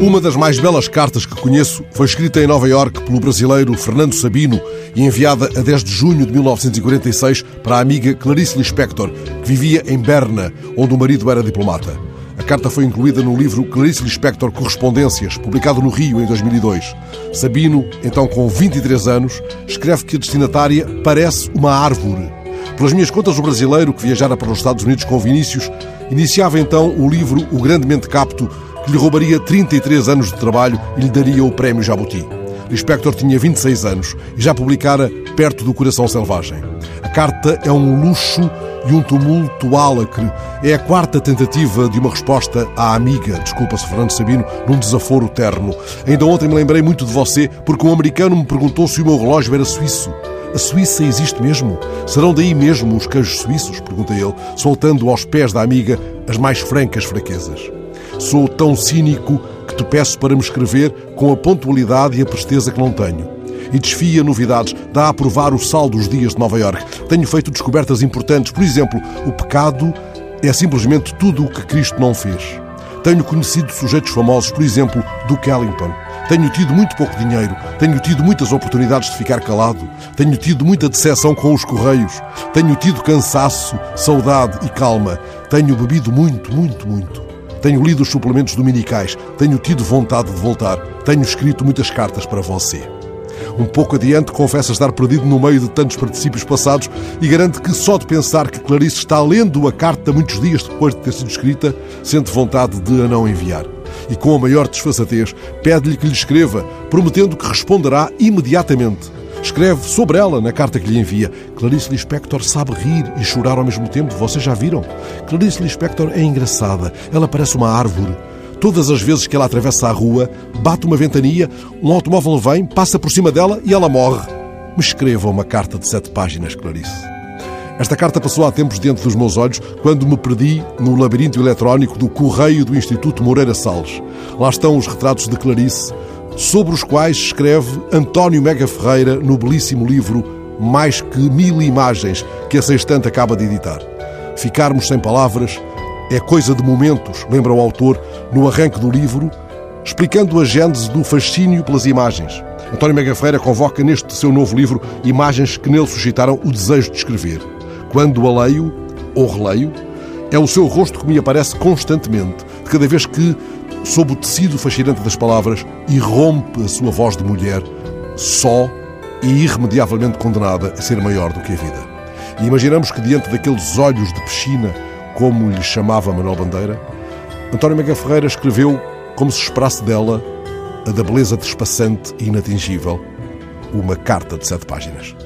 Uma das mais belas cartas que conheço foi escrita em Nova Iorque pelo brasileiro Fernando Sabino e enviada a 10 de junho de 1946 para a amiga Clarice Lispector, que vivia em Berna, onde o marido era diplomata. A carta foi incluída no livro Clarice Lispector Correspondências, publicado no Rio em 2002. Sabino, então com 23 anos, escreve que a destinatária parece uma árvore. Pelas minhas contas, o brasileiro que viajara para os Estados Unidos com Vinícius iniciava então o livro O Grandemente Capto, que lhe roubaria 33 anos de trabalho e lhe daria o Prémio Jabuti. Lispector tinha 26 anos e já publicara Perto do Coração Selvagem. A carta é um luxo e um tumulto álacre. É a quarta tentativa de uma resposta à amiga, desculpa-se Fernando Sabino, num desaforo terno. Ainda ontem me lembrei muito de você porque um americano me perguntou se o meu relógio era suíço. A Suíça existe mesmo? Serão daí mesmo os queijos suíços? Pergunta ele, soltando aos pés da amiga as mais francas fraquezas. Sou tão cínico que te peço para me escrever com a pontualidade e a presteza que não tenho. E desfia novidades, dá a provar o sal dos dias de Nova Iorque. Tenho feito descobertas importantes. Por exemplo, o pecado é simplesmente tudo o que Cristo não fez. Tenho conhecido sujeitos famosos, por exemplo, do Ellington. Tenho tido muito pouco dinheiro, tenho tido muitas oportunidades de ficar calado, tenho tido muita decepção com os correios, tenho tido cansaço, saudade e calma, tenho bebido muito, muito, muito. Tenho lido os suplementos dominicais, tenho tido vontade de voltar, tenho escrito muitas cartas para você. Um pouco adiante, confessa estar perdido no meio de tantos particípios passados e garante que só de pensar que Clarice está lendo a carta muitos dias depois de ter sido escrita, sente vontade de a não enviar e, com a maior desfaçatez, pede-lhe que lhe escreva, prometendo que responderá imediatamente. Escreve sobre ela na carta que lhe envia. Clarice Lispector sabe rir e chorar ao mesmo tempo, vocês já viram? Clarice Lispector é engraçada, ela parece uma árvore. Todas as vezes que ela atravessa a rua, bate uma ventania, um automóvel vem, passa por cima dela e ela morre. Me escreva uma carta de sete páginas, Clarice. Esta carta passou há tempos diante dos meus olhos quando me perdi no labirinto eletrónico do correio do Instituto Moreira Salles. Lá estão os retratos de Clarice, sobre os quais escreve António Mega Ferreira no belíssimo livro Mais que Mil Imagens, que essa instante acaba de editar. Ficarmos sem palavras é coisa de momentos, lembra o autor no arranque do livro, explicando a gênese do fascínio pelas imagens. António Mega Ferreira convoca neste seu novo livro imagens que nele suscitaram o desejo de escrever. Quando a leio ou releio, é o seu rosto que me aparece constantemente, de cada vez que, sob o tecido fascinante das palavras, irrompe a sua voz de mulher, só e irremediavelmente condenada a ser maior do que a vida. E imaginamos que diante daqueles olhos de piscina, como lhe chamava Manuel Bandeira, António Mega Ferreira escreveu, como se esperasse dela, a da beleza despassante e inatingível, uma carta de sete páginas.